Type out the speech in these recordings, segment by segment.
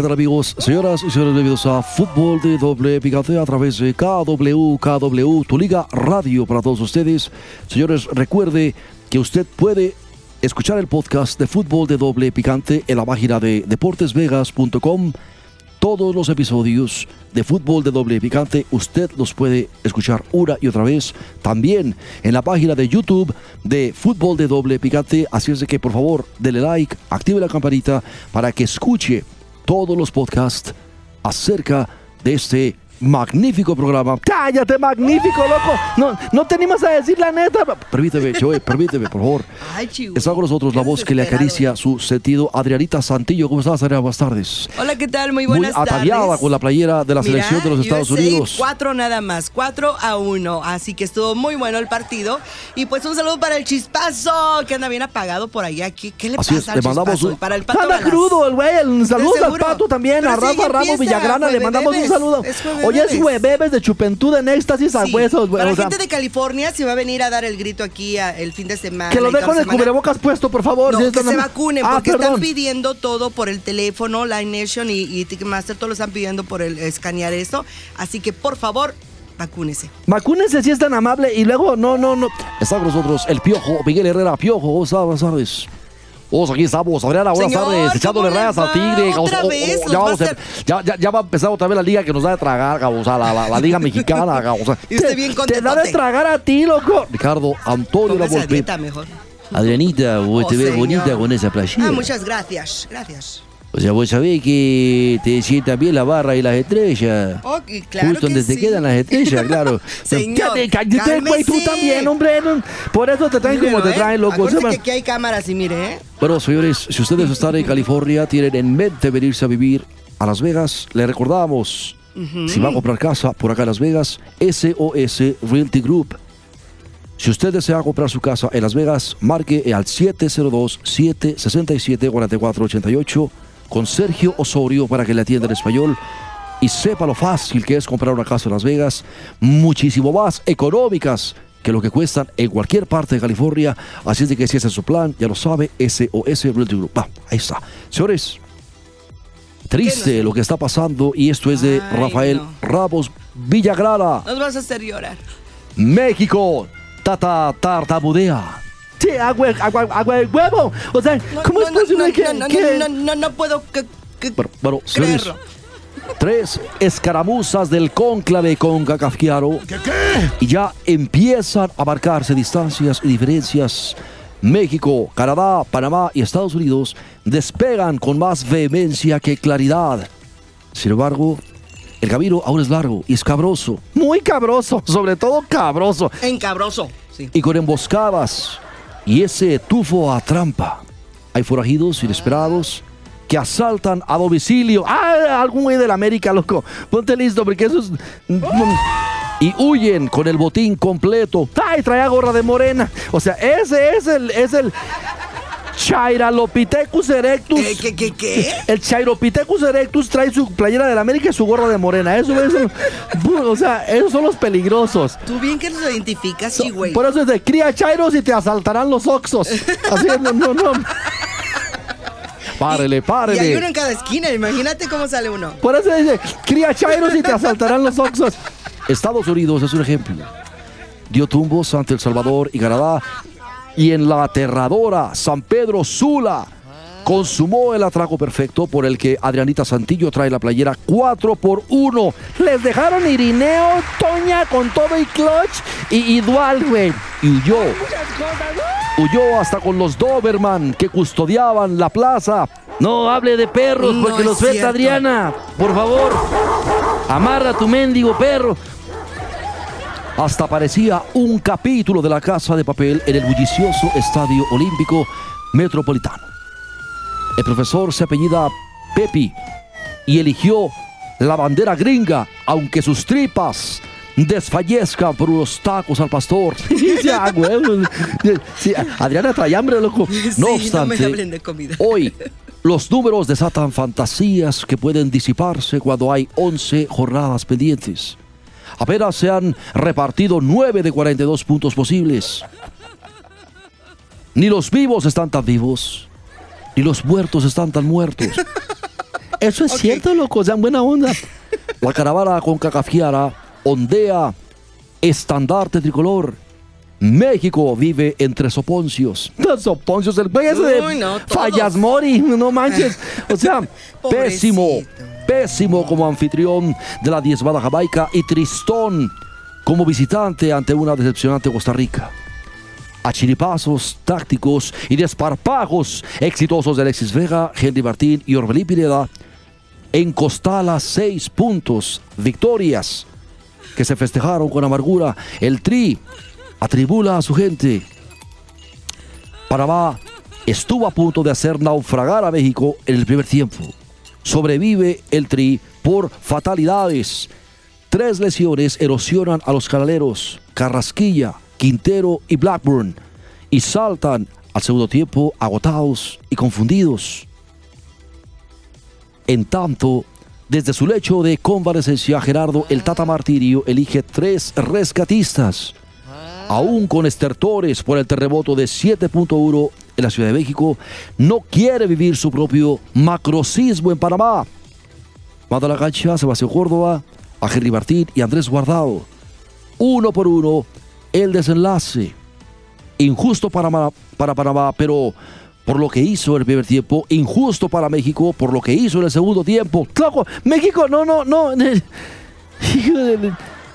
¿Qué tal amigos, señoras y señores, bienvenidos a Fútbol de Doble Picante a través de KW, KW, tu liga radio para todos ustedes. Señores, recuerde que usted puede escuchar el podcast de Fútbol de Doble Picante en la página de deportesvegas.com. Todos los episodios de Fútbol de Doble Picante usted los puede escuchar una y otra vez. También en la página de YouTube de Fútbol de Doble Picante. Así es que por favor, dele like, active la campanita para que escuche todos los podcasts acerca de este magnífico programa. Cállate, magnífico, loco. No, no te animas a decir la neta. Permíteme, Joey, permíteme, por favor. Ay, chihuahua. Está con nosotros la voz que le acaricia su sentido, Adrianita Santillo. ¿Cómo estás, Adriana? Buenas tardes. Hola, ¿qué tal? Muy Muy buenas ataviada tardes. con la playera de la selección de los Estados USA, Unidos. Cuatro nada más, cuatro a uno. Así que estuvo muy bueno el partido. Y pues un saludo para el chispazo, que anda bien apagado por allá. ¿Qué, qué le Así pasa es, al le mandamos un- para el pato Anda crudo el güey. Saludos De al pato también, a Pero sí, Rafa Ramos empieza, Villagrana. Le mandamos un saludo. Hoy es de chupentud en éxtasis a Sí, huesos, güey. Para o sea, gente de California se va a venir a dar el grito aquí a- el fin de semana. que lo dejo semana. cubrebocas puesto, por favor. No, si que se vacunen Ah, porque están pidiendo todo por el teléfono, Line Nation y, y Ticketmaster, todos lo están pidiendo por el escanear eso. Así que por favor, vacúnese. Vacúnense si es tan amable y luego, no, no, no. Está con nosotros el Piojo, Miguel Herrera. Piojo, ¿cómo estás? Oh, aquí estamos, Adriana, buenas Señor, tardes, echándole ¿cómo le rayas al? Tigre. Otra Gabos. vez, ya, vamos a hacer- ya, ya, ya va a empezar otra vez la liga que nos da de tragar, Gabos, a la, la, la liga mexicana, Gabos. Y usted bien Te da de tragar a ti, loco. Ricardo Antonio La Volpe. mejor. Adrianita, vos Oh, te ves bonita con esa playera. Ah, muchas gracias. Gracias. O sea, vos sabés que te sientan bien la barra y las estrellas. Ok, claro Justo que donde te quedan las estrellas, claro. Señor, güey, tú también, hombre. Por eso te traen como te ¿eh? traen, loco. Se va- que aquí hay cámaras y mire, ¿eh? Bueno, señores, si ustedes están en California, tienen en mente venirse a vivir a Las Vegas, le recordamos, si va a comprar casa por acá en Las Vegas, SOS Realty Group. Si usted desea comprar su casa en Las Vegas, marque al 702-767-4488 con Sergio Osorio para que le atienda en español y sepa lo fácil que es comprar una casa en Las Vegas, muchísimo más económicas que lo que cuestan en cualquier parte de California. Así es de que si ese es su plan, ya lo sabe, SOS Realty Group. Va, ahí está. Señores, triste lo que está pasando y esto es de Ay, Rafael no. Ramos Villagrana. Nos vas a hacer llorar. México, tata tartamudea. Sí, agua, agua, agua de huevo. O sea, No, ¿cómo no, es no, posible no, que, no, no, que- no, no, no puedo que- que- Bueno, creerlo. tres escaramuzas del cónclave con Cacafquiaro. Y ya empiezan a marcarse distancias y diferencias. México, Canadá, Panamá y Estados Unidos despegan con más vehemencia que claridad. Sin embargo, el camino aún es largo y escabroso. Muy cabroso, sobre todo cabroso. Encabroso. Sí. y con emboscadas y ese tufo a trampa. Hay forajidos inesperados que asaltan a domicilio. Ah, algún güey de la América, loco. Ponte listo, porque eso es. y huyen con el botín completo. Ay, traía gorra de morena. O sea, ese es el. Es el Chairalopithecus erectus. ¿Qué, qué, qué, qué? El Chairopithecus erectus trae su playera de la América y su gorra de morena. Eso, eso. o sea, esos son los peligrosos. Tú bien que los identificas, sí, güey. Por eso es de cría chairos y te asaltarán los oxos. Así es, no, no, no. Párele, Y hay párele. uno en cada esquina, imagínate cómo sale uno. Por eso dice, cría chairos y te asaltarán los oxos. Estados Unidos es un ejemplo. Dio tumbos ante El Salvador y Canadá. Y en la aterradora San Pedro Sula consumó el atraco perfecto por el que Adrianita Santillo trae la playera 4 por 1. Les dejaron Irineo, Toña con todo y clutch y, y dual, güey. Y huyó. Huyó hasta con los Doberman que custodiaban la plaza. No hable de perros No porque los suelta cierto. Adriana. Por favor. Amarra a tu mendigo perro. Hasta parecía un capítulo de la Casa de Papel en el bullicioso Estadio Olímpico Metropolitano. El profesor se apellida Pepi y eligió la bandera gringa, aunque sus tripas desfallezcan por unos tacos al pastor. ya, güey. Sí, Adriana trae hambre, loco. No Sí, no me obstante, de comida. hoy los números desatan fantasías que pueden disiparse cuando hay 11 jornadas pendientes. Apenas se han repartido 9 de 42 puntos posibles. Ni los vivos están tan vivos, ni los muertos están tan muertos. Eso es cierto, loco. O sea, en buena onda. La caravana con cacafiara ondea estandarte tricolor. México vive entre soponcios. Los soponcios, el güey ese de no. Fallas Mori, no manches. O sea, Pésimo. Pésimo como anfitrión de la diezmada Jamaica y tristón como visitante ante una decepcionante Costa Rica. A chiripazos tácticos y desparpajos exitosos de Alexis Vega, Henry Martín y Orbelín Pineda, en Costala seis puntos, victorias que se festejaron con amargura. El Tri atribula a su gente. Panamá estuvo a punto de hacer naufragar a México en el primer tiempo. Sobrevive el Tri por fatalidades. Tres lesiones erosionan a los canaleros, Carrasquilla, Quintero y Blackburn, y saltan al segundo tiempo agotados y confundidos. En tanto, desde su lecho de convalecencia, Gerardo el Tata Martirio elige tres rescatistas. Aún con estertores por el terremoto de 7.1 en la Ciudad de México, no quiere vivir su propio macrocismo en Panamá. Manda a la cancha Sebastián Córdoba, a Henry Martín y Andrés Guardado. Uno por uno, el desenlace. Injusto para, para Panamá, pero por lo que hizo el primer tiempo. Injusto para México por lo que hizo en el segundo tiempo. loco. México, no, no, no.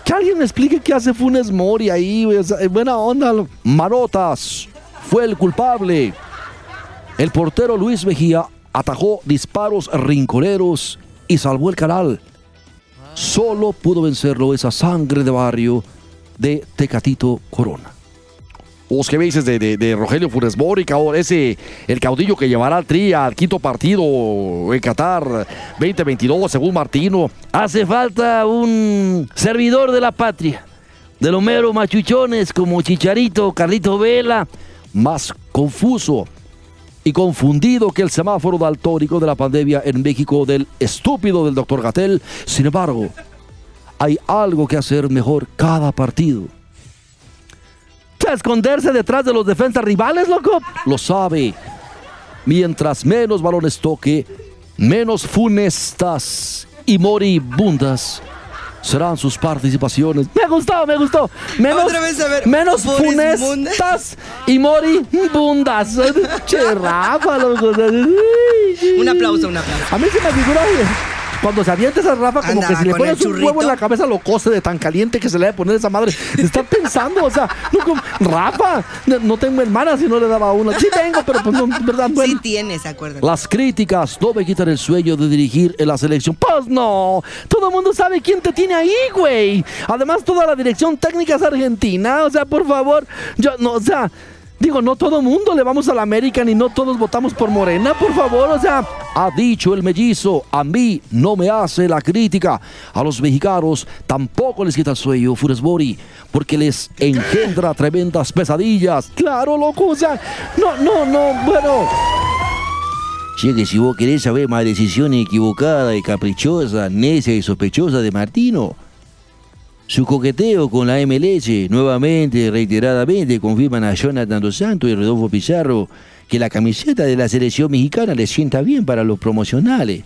Que alguien me explique qué hace Funes Mori ahí, buena onda. Marotas fue el culpable. El portero Luis Mejía atajó disparos rinconeros y salvó el canal. Solo pudo vencerlo esa sangre de barrio de Tecatito Corona. ¿Vos qué me dices de, de- de Rogelio Funes Mori? Ese, el caudillo que llevará al Tri al quinto partido en Qatar 2022, según Martino. Hace falta un servidor de la patria. De los meros machuchones como Chicharito, Carlito Vela. Más confuso y confundido que el semáforo daltónico de la pandemia en México del estúpido del doctor Gatel. Sin embargo, hay algo que hacer mejor cada partido. Esconderse detrás de los defensas rivales, loco. Lo sabe. Mientras menos balones toque, menos funestas y moribundas serán sus participaciones. Me gustó, me gustó. Menos, Otra vez, a ver, menos funestas y moribundas. che, Rafa, loco. Un aplauso, un aplauso. A mí se me figura eh, cuando se avienta esa Rafa como que si le pones un huevo en la cabeza lo cose de tan caliente que se le debe poner esa madre. Está pensando, o sea, no, como, Rafa, no, no tengo hermana si no le daba una. Sí tengo, pero pues no, verdad, bueno. Sí tienes, acuérdate. Las críticas no me quitan el sueño de dirigir en la selección. Pues no, todo el mundo sabe quién te tiene ahí, güey. Además, toda la dirección técnica es argentina. O sea, por favor, yo no, o sea, digo, no todo mundo le vamos a la América ni no todos votamos por Morena, por favor, o sea, Ha dicho el mellizo, a mí no me hace la crítica. A los mexicanos tampoco les quita el sueño Funes Mori, porque les engendra tremendas pesadillas. claro, loco, o sea, no, no, no, bueno. Che, que si vos querés saber más decisiones equivocadas y caprichosas, necia y sospechosa de Martino, su coqueteo con la MLS nuevamente, reiteradamente, confirman a Jonathan Dos Santos y Rodolfo Pizarro que la camiseta de la selección mexicana le sienta bien para los promocionales,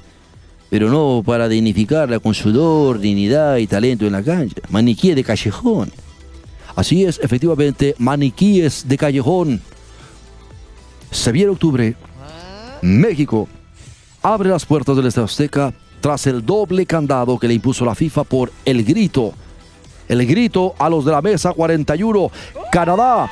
pero no para dignificarla con sudor, dignidad y talento en la cancha. Maniquí de callejón. Así es, efectivamente, maniquíes de callejón. Se octubre. México abre las puertas del Estadio Azteca tras el doble candado que le impuso la FIFA por el grito. El grito a los de la mesa 41. Canadá,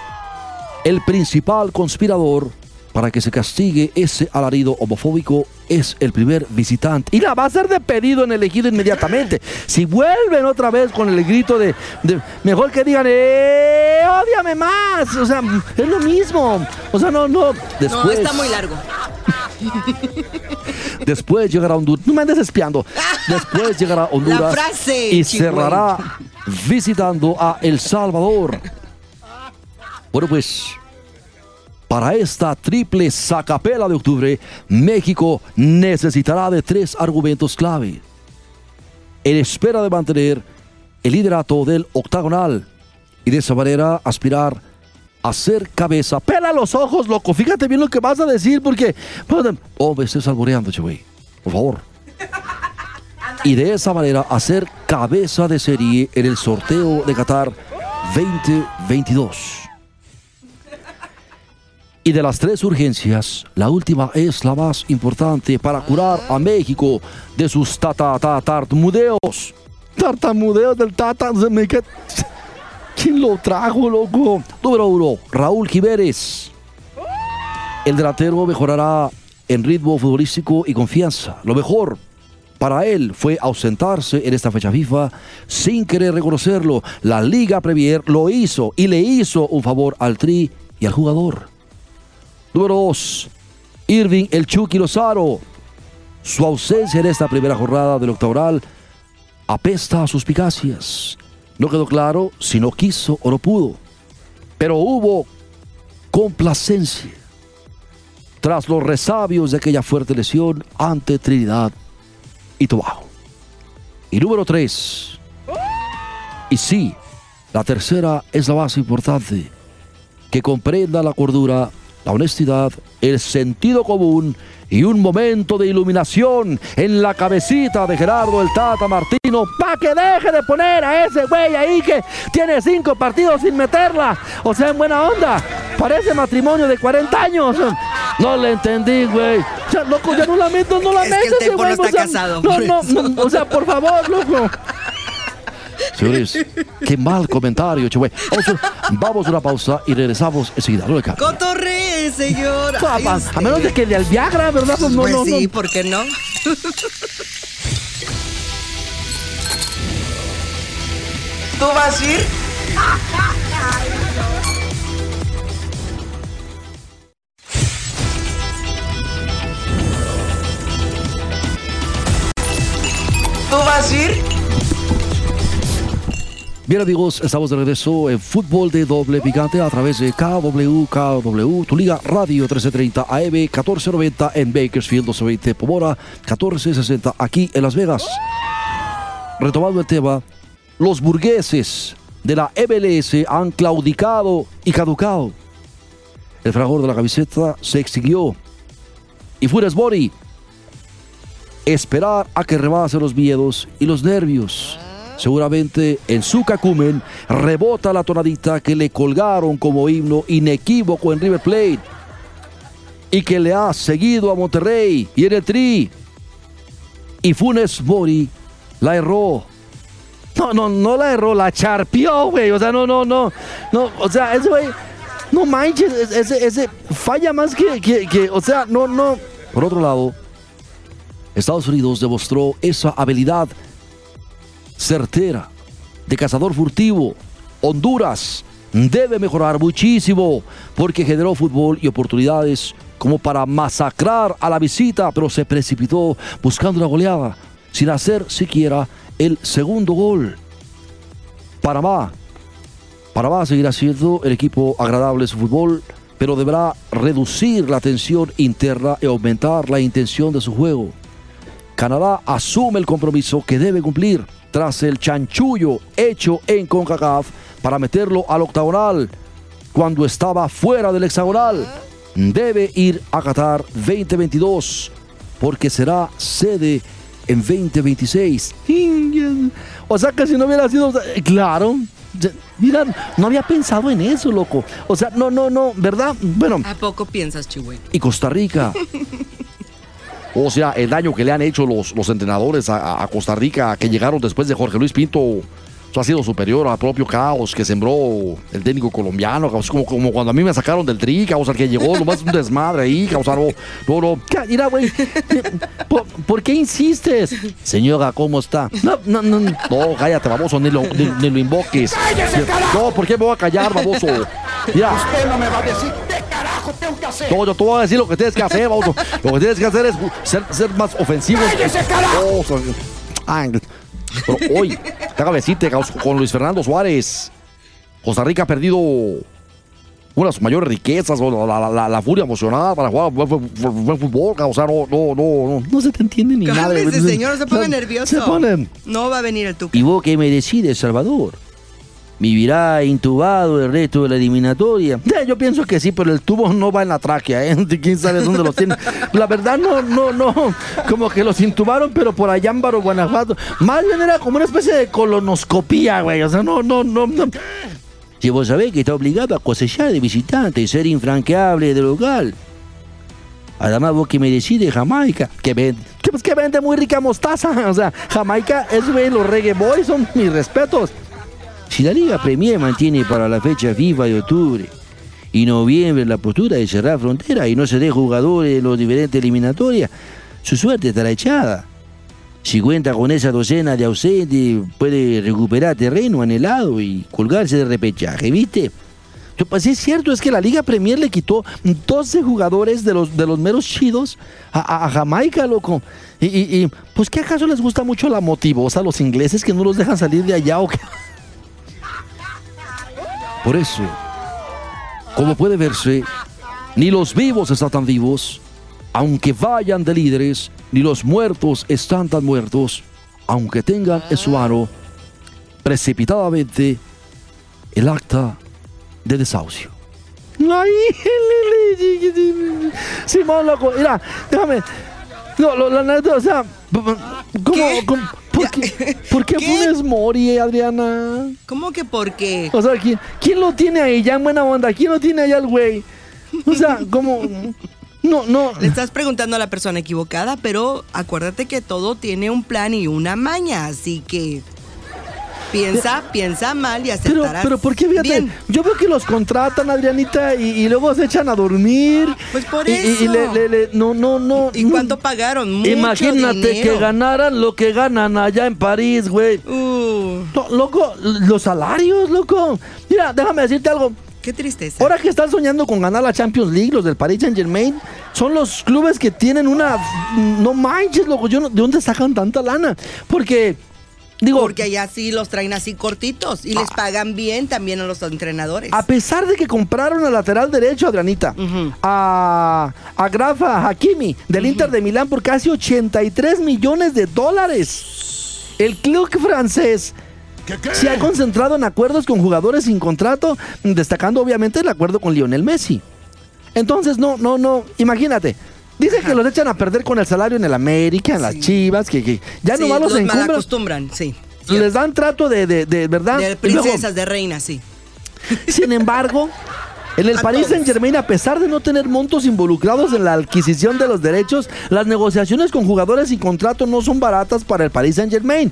el principal conspirador para que se castigue ese alarido homofóbico es el primer visitante. Y la va a ser de pedido en elegido inmediatamente. Si vuelven otra vez con el grito de, de- mejor que digan, ¡eh! ¡Ódiame más! O sea, es lo mismo. O sea, no, no. Después, No, está muy largo. Después llegará Honduras. No me andes espiando. Después llegará Honduras frase, y Chihuahua. cerrará visitando a El Salvador. Bueno, pues para esta triple sacapela de octubre, México necesitará de tres argumentos clave. En espera de mantener el liderato del octagonal y de esa manera aspirar a ser cabeza. Pela los ojos, loco. Fíjate bien lo que vas a decir porque... Oh, me estés alboreando, che. Por favor. Y de esa manera hacer cabeza de serie en el sorteo de Qatar 2022. Y de las tres urgencias, la última es la más importante para curar a México de sus tata tartamudeos. Del tata. ¿Quién lo trajo, loco? Número uno, Raúl Jiménez. El delantero mejorará en ritmo futbolístico y confianza. Lo mejor para él fue ausentarse en esta fecha FIFA sin querer reconocerlo. La Liga Premier lo hizo y le hizo un favor al Tri y al jugador. Número dos, Irving El Chucky Lozaro. Su ausencia en esta primera jornada del octogonal apesta a suspicacias. No quedó claro si no quiso o no pudo, pero hubo complacencia tras los resabios de aquella fuerte lesión ante Trinidad y Tobago. Y número tres, y sí, la tercera es la más importante, que comprenda la cordura, la honestidad, el sentido común y un momento de iluminación en la cabecita de Gerardo el Tata Martino Pa' que deje de poner a ese güey ahí que tiene cinco partidos sin meterla. O sea, en buena onda. Parece matrimonio de 40 años. No le entendí, güey. Ya, loco, ya no la meto, no la Es que meto el güey. no o está sea, casado, No, por no, no, o sea, por favor, loco. Señores, qué mal comentario, che, güey. Vamos, a- vamos a una pausa y regresamos enseguida. No le cambie. Cotorree, señor. Ay, A, menos de que de al Viagra, ¿verdad? Pues no, Pues no, sí, no. ¿por qué no? ¿Tú vas a ir? Bien amigos, estamos de regreso en fútbol de doble picante a través de KW, KW, tu liga radio 1330 AM 1490 en Bakersfield 1220 Pomora 1460 aquí en Las Vegas. Retomando el tema, los burgueses de la MLS han claudicado y caducado. El fragor de la camiseta se extinguió y Funes esperar a que rebase los miedos y los nervios. Seguramente en su cacumen rebota la tonadita que le colgaron como himno inequívoco en River Plate y que le ha seguido a Monterrey y en el Tri. Y Funes Mori la erró. No, no, no la erró, la charpió, güey. O sea, no, no, no. No, o sea, ese güey. No manches, es- ese, ese falla más que, que, o sea, no, no. Por otro lado, Estados Unidos demostró esa habilidad certera de cazador furtivo. Honduras debe mejorar muchísimo porque generó fútbol y oportunidades como para masacrar a la visita, pero se precipitó buscando una goleada sin hacer siquiera el segundo gol. Panamá. Panamá seguirá siendo el equipo agradable de su fútbol, pero deberá reducir la tensión interna y aumentar la intención de su juego. Canadá asume el compromiso que debe cumplir tras el chanchullo hecho en CONCACAF para meterlo al octagonal cuando estaba fuera del hexagonal. Debe ir a Qatar 2022 porque será sede en 2026. O sea, que si no hubiera sido. eh, claro. Mira, no había pensado en eso, loco. O sea, no, no, no, ¿verdad? Bueno, ¿A poco piensas, Chihuahua? y Costa Rica. O sea, el daño que le han hecho los, los entrenadores a, a Costa Rica que llegaron después de Jorge Luis Pinto ha sido superior al propio caos que sembró el técnico colombiano, como, como cuando a mí me sacaron del tri, caos, al que llegó, nomás un desmadre ahí, caos, no, no, Mira, güey, ¿por, por qué insistes? Señora, ¿cómo está? No, no, no. No, cállate, baboso, ni lo, ni, ni lo invoques. No, ¿por qué me voy a callar, baboso? Mira. Usted no me va a decir carajo tengo que hacer. No, yo te voy a decir lo que tienes que hacer, baboso. Lo que tienes que hacer es ser, ser más ofensivo. ¡Cállese, carajo! pero hoy, déjame decirte, caos, con Luis Fernando Suárez, Costa Rica ha perdido una de sus mayores riquezas, o la, la- la- la furia emocionada para jugar buen, fútbol, o sea, no, no, no, no. No se te entiende ni nada. Cálmese, señor, no se ponga nervioso. Se ponen. No va a venir el tuca. ¿Y vos qué me decides, Salvador? ¿Vivirá intubado el resto de la eliminatoria? Yo pienso que sí, pero el tubo no va en la tráquea, ¿eh? ¿Quién sabe dónde los tiene? La verdad, no, no, no. Como que los intubaron, pero por allá en Baro, Guanajuato. Más bien era como una especie de colonoscopía, güey. O sea, no, no, no. no. Si vos sabés que está obligado a cosechar de visitante y ser infranqueable de local. Además, vos que me decides Jamaica. Que vende, que, pues, que vende muy rica mostaza. O sea, Jamaica, es güey, los reggae boys son mis respetos. Si la Liga Premier mantiene para la fecha FIFA de octubre y noviembre la postura de cerrar frontera y no se dé jugadores de los diferentes eliminatorias, su suerte estará echada. Si cuenta con esa docena de ausentes, puede recuperar terreno anhelado y colgarse de repechaje, ¿viste? Yo, pues sí es cierto, es que la Liga Premier le quitó 12 jugadores de los, de los meros chidos a, Jamaica, loco. Y, y- y, pues, ¿qué acaso les gusta mucho la motivosa a los ingleses que no los dejan salir de allá o qué? Por eso, como puede verse, ni los vivos están tan vivos, aunque vayan de líderes, ni los muertos están tan muertos, aunque tengan en su mano precipitadamente el acta de desahucio. Ay, Simón, loco, mira, déjame. No, lo- la neta, o sea, ¿cómo, cómo- por, qué, ¿por qué ¿Qué? pones Mori, Adriana? ¿Cómo que por qué? O sea, ¿quién, quién lo tiene ahí ya en buena onda? ¿Quién lo tiene ahí al güey? O sea, como... No, no. Le estás preguntando a la persona equivocada, pero acuérdate que todo tiene un plan y una maña, así que piensa, piensa mal y Pero, aceptarás. pero ¿por qué? Fíjate, Bien. yo veo que los contratan, Adrianita, y, y luego se echan a dormir. Pues por Y- y- y eso. le- le- le- no, no, no. ¿Y no. cuánto pagaron? Mucho Imagínate dinero. que ganaran lo que ganan allá en París, güey. Uh, No, loco, los salarios, loco. Mira, déjame decirte algo. qué tristeza. Ahora que están soñando con ganar la Champions League, los del Paris Saint Germain, son los clubes que tienen una. No manches, loco. Yo no- ¿De dónde sacan tanta lana? Porque. Digo, Porque allá sí los traen así cortitos y Ah. les pagan bien también a los entrenadores. A pesar de que compraron al lateral derecho, Adrianita, Ujú. a, a Grafa Hakimi del Inter de Milán por casi 83 millones de dólares. El club francés se ha concentrado en acuerdos con jugadores sin contrato, destacando obviamente el acuerdo con Lionel Messi. Entonces, no, no, no, imagínate. Dicen que los echan a perder con el salario en el América, en las. Chivas, que, que ya Sí, nomás los, los encumbran. malacostumbran, sí. Les dan trato de, de, de verdad. De Y luego- princesas, de reinas, sí. sin embargo, en el todos. Saint Germain, a pesar de no tener montos involucrados en la adquisición de los derechos, las negociaciones con jugadores sin contrato no son baratas para el Paris Saint Germain.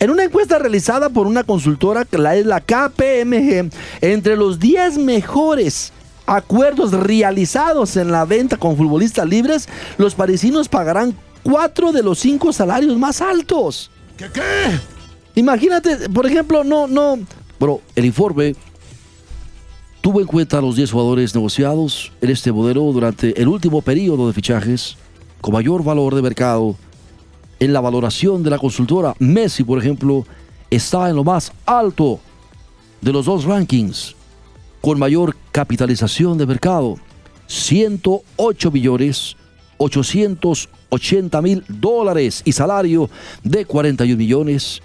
En una encuesta realizada por una consultora que la es la KPMG, entre los 10 mejores acuerdos realizados en la venta con futbolistas libres, los parisinos pagarán cuatro de los cinco salarios más altos. ¿Qué qué? Imagínate, por ejemplo, no, no, Bueno, el informe tuvo en cuenta a los 10 jugadores negociados en este modelo durante el último periodo de fichajes con mayor valor de mercado. En la valoración de la consultora, Messi, por ejemplo, está en lo más alto de los dos rankings, con mayor capitalización de mercado, 108 millones 880 mil dólares y salario de 41 millones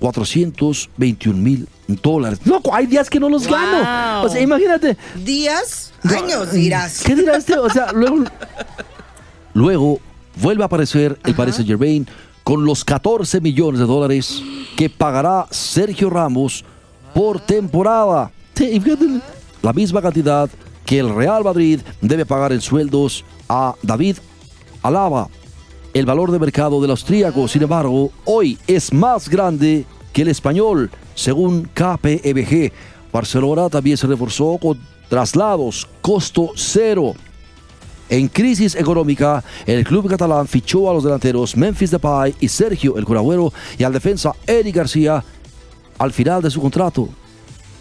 421 mil dólares. Loco, hay días que no los Wow. gano. O sea, imagínate. Días, años dirás. ¿Qué dirá este? O sea, luego. Luego vuelve a aparecer el Paris Saint Germain con los 14 millones de dólares que pagará Sergio Ramos por temporada. Sí, fíjate, La misma cantidad que el Real Madrid debe pagar en sueldos a David Alaba. El valor de mercado del austríaco, sin embargo, hoy es más grande que el español según KPMG. Barcelona también se reforzó con traslados, costo cero. En crisis económica, el club catalán fichó a los delanteros Memphis Depay y Sergio El Curagüero y al defensa Eric García al final de su contrato.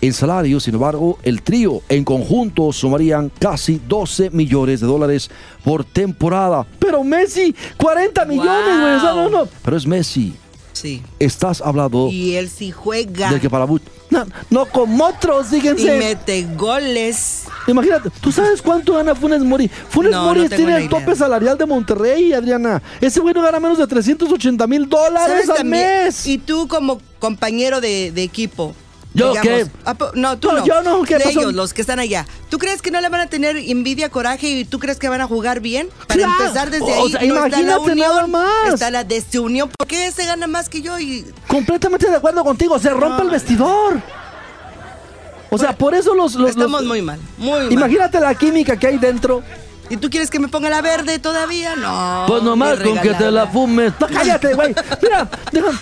En salario, sin embargo, el trío en conjunto sumarían casi 12 millones de dólares por temporada. Pero Messi, 40 millones, güey. Sea, no, no. Pero es Messi. Sí. Estás hablando Y él sí juega. del que para muchos. No, no como otros, Y fíjense. mete goles. Imagínate, ¿tú sabes cuánto gana Funes Mori? Funes No, Mori no tiene el tope salarial de Monterrey, Adriana. Ese güey no gana menos de 380 mil dólares ¿Sabes al también? mes. Y tú como compañero de, de equipo. ¿Yo qué? ¿a po- No, tú No, no. yo no, ¿qué de pasó? ellos, los que están allá. ¿Tú crees que no le van a tener envidia, coraje y tú crees que van a jugar bien? Para Claro. empezar desde O ahí. sea, no está la unión, nada más. Está la desunión. ¿Por qué ese gana más que yo? Y Completamente de acuerdo contigo, se rompe el vestidor. O sea, por eso los... los- estamos los- muy mal. Muy mal. Imagínate la química que hay dentro. ¿Y tú quieres que me ponga la verde todavía? No. Pues nomás con que te la fumes. No, cállate, güey. Mira, deja-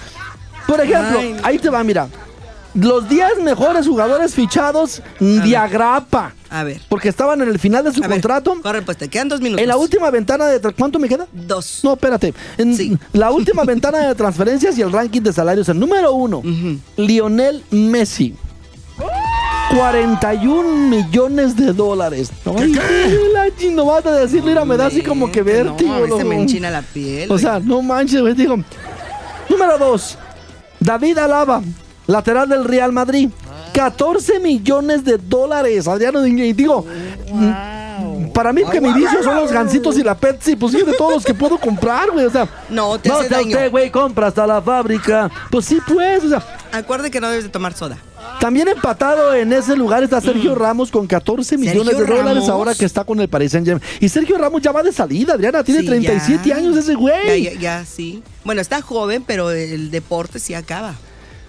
por ejemplo, Ay. ahí te va, mira. Los 10 mejores jugadores fichados de agrapa. A ver. Porque estaban en el final de su a ver, contrato. Corre, pues te quedan dos minutos. En la última ventana de... ¿Cuánto me queda? Dos. No, espérate. En Sí. la última ventana de transferencias y el ranking de salarios. El número uno, Ujú. Lionel Messi. 41 millones de dólares. Ay, chi- no vas a decirlo, mira, me da así como que vértigo. No, loco. me enchina la piel. O sea, no manches, güey. Digo, número dos, David Alaba, lateral del Real Madrid. 14 millones de dólares, Adriano. Y digo, mm, para mí que mi vicio son los gancitos y la Pepsi. Pues sí, de todos los que puedo comprar, güey. O sea, No, te No hace daño. güey, compra hasta la fábrica. pues sí, pues. O sea, Acuerde que no debes de tomar soda. también empatado en ese lugar está Sergio Ramos con 14 millones de Mm. ¿Sergio dólares Ramos? ahora que está con el Paris Saint Germain. Y Sergio Ramos ya va de salida, Adriana. Tiene Sí, 37 ya. años ese güey. Ya, ya, ya, sí. Bueno, está joven, pero el deporte sí acaba.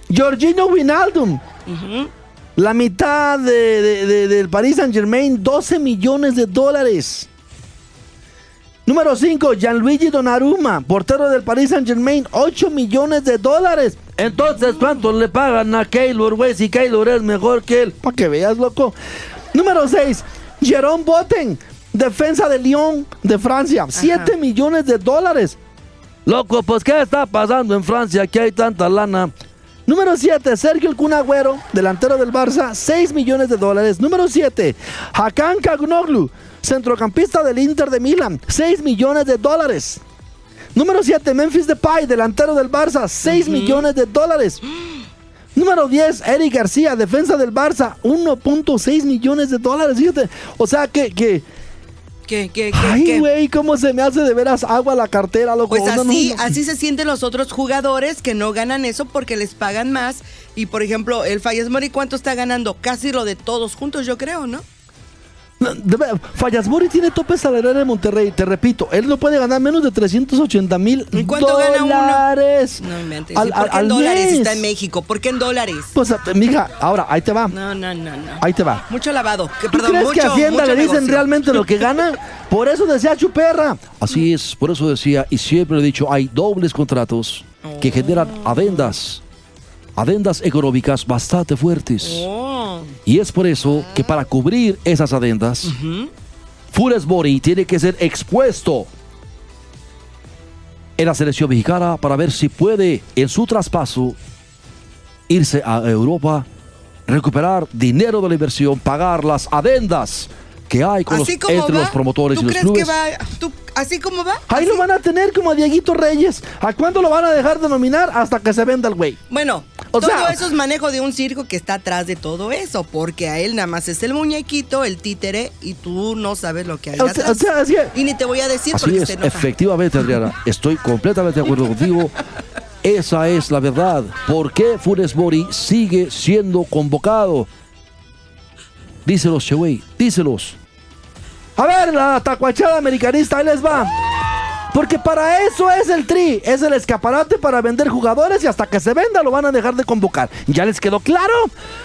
Giorgino Wijnaldum. Ujú. La mitad de- de- de- del Paris Saint Germain, 12 millones de dólares. Número 5, Gianluigi Donnarumma, portero del Paris Saint Germain, 8 millones de dólares. Entonces, ¿cuánto le pagan a Keylor, güey? Si Keylor es mejor que él. Para que veas, loco. Número 6, Jerome Boten, defensa de Lyon de Francia, 7 millones de dólares. Loco, pues, ¿qué está pasando en Francia? Que hay tanta lana. Número 7, Sergio El Kun Agüero, delantero del Barça, 6 millones de dólares. Número 7, Hakan Kagnoglu, centrocampista del Inter de Milán, 6 millones de dólares. Número 7, Memphis Depay, delantero del Barça, 6 millones de dólares. Número 10, Eric García, defensa del Barça, 1.6 millones de dólares. Fíjate, o sea que, que ¿Qué, qué, qué, ay, güey, cómo se me hace de veras agua la cartera, loco. Pues No, no, así, no. así se sienten los otros jugadores que no ganan eso porque les pagan más. Y por ejemplo, el Fallas Mori, ¿cuánto está ganando? Casi lo de todos juntos, yo creo, ¿no? Fallasmori tiene tope salarial en Monterrey. Te repito, él no puede ganar menos de 380 mil ¿Y cuánto gana uno? dólares. No inventes. Al- ¿Y por al- qué en dólares mes. está en México? ¿Por qué en dólares? Pues, a- mija, ahora, ahí te va. No, no, no, no. Ahí te va. Mucho lavado. Que, ¿Tú perdón, crees mucho, que a Hacienda mucho le dicen negocio. realmente lo que gana? Por eso decía Chuperra. Así es, por eso decía, y siempre he dicho, hay dobles contratos que generan adendas, adendas económicas bastante fuertes. Oh. Y es por eso que para cubrir esas adendas, Funes Mori tiene que ser expuesto en la selección mexicana para ver si puede en su traspaso irse a Europa, recuperar dinero de la inversión, pagar las adendas que hay con los, entre va, los promotores ¿tú y los crees clubes. que va? ¿Tú, ¿Así como va? Ahí ¿Así? lo van a tener como a Dieguito Reyes. ¿A cuándo lo van a dejar de nominar? Hasta que se venda el güey. Bueno, O todo sea- eso es manejo de un circo que está atrás de todo eso, porque a él nada más es el muñequito, el títere, y tú no sabes lo que hay O sea, atrás. o sea, es Y ni te voy a decir Así porque es, se enoja. efectivamente, Adriana. Estoy completamente de acuerdo contigo. Esa es la verdad. ¿Por qué Funes Mori sigue siendo convocado? Díselos, Chewey, díselos. A ver, la tacuachada americanista, ahí les va. Porque para eso es el tri, es el escaparate para vender jugadores y hasta que se venda lo van a dejar de convocar. ¿Ya les quedó claro?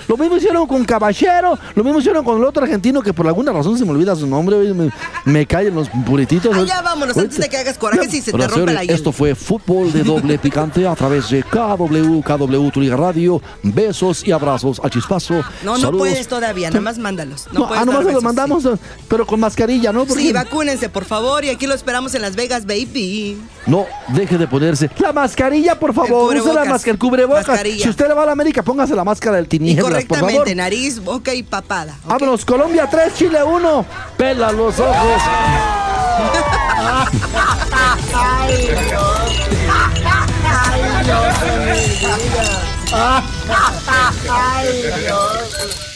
Lo mismo hicieron con Caballero, lo mismo hicieron con el otro argentino que por alguna razón se me olvida su nombre, me, me caen los purititos. Ah, ya vámonos, antes de que hagas coraje si se te rompe la Esto fue fútbol de doble picante a través de KW, KW Tu Liga Radio. Besos y abrazos a Chispazo. No, no puedes todavía, nada más mándalos. No, No, puedes ah, nomás dar se lo besos, mandamos, pero con mascarilla, ¿no? Porque- Sí, vacúnense, por favor, y aquí lo esperamos en Las Vegas, baby. No, deje de ponerse. La mascarilla, por favor, use la cubrebocas. máscara, el cubrebocas. Mascarilla. Si usted le va a la América, póngase la máscara del Y tinieblas, por favor. correctamente, nariz, boca y papada. ¿ok? Vámonos, Colombia 3, Chile 1. Pela los ojos. Ay, Dios.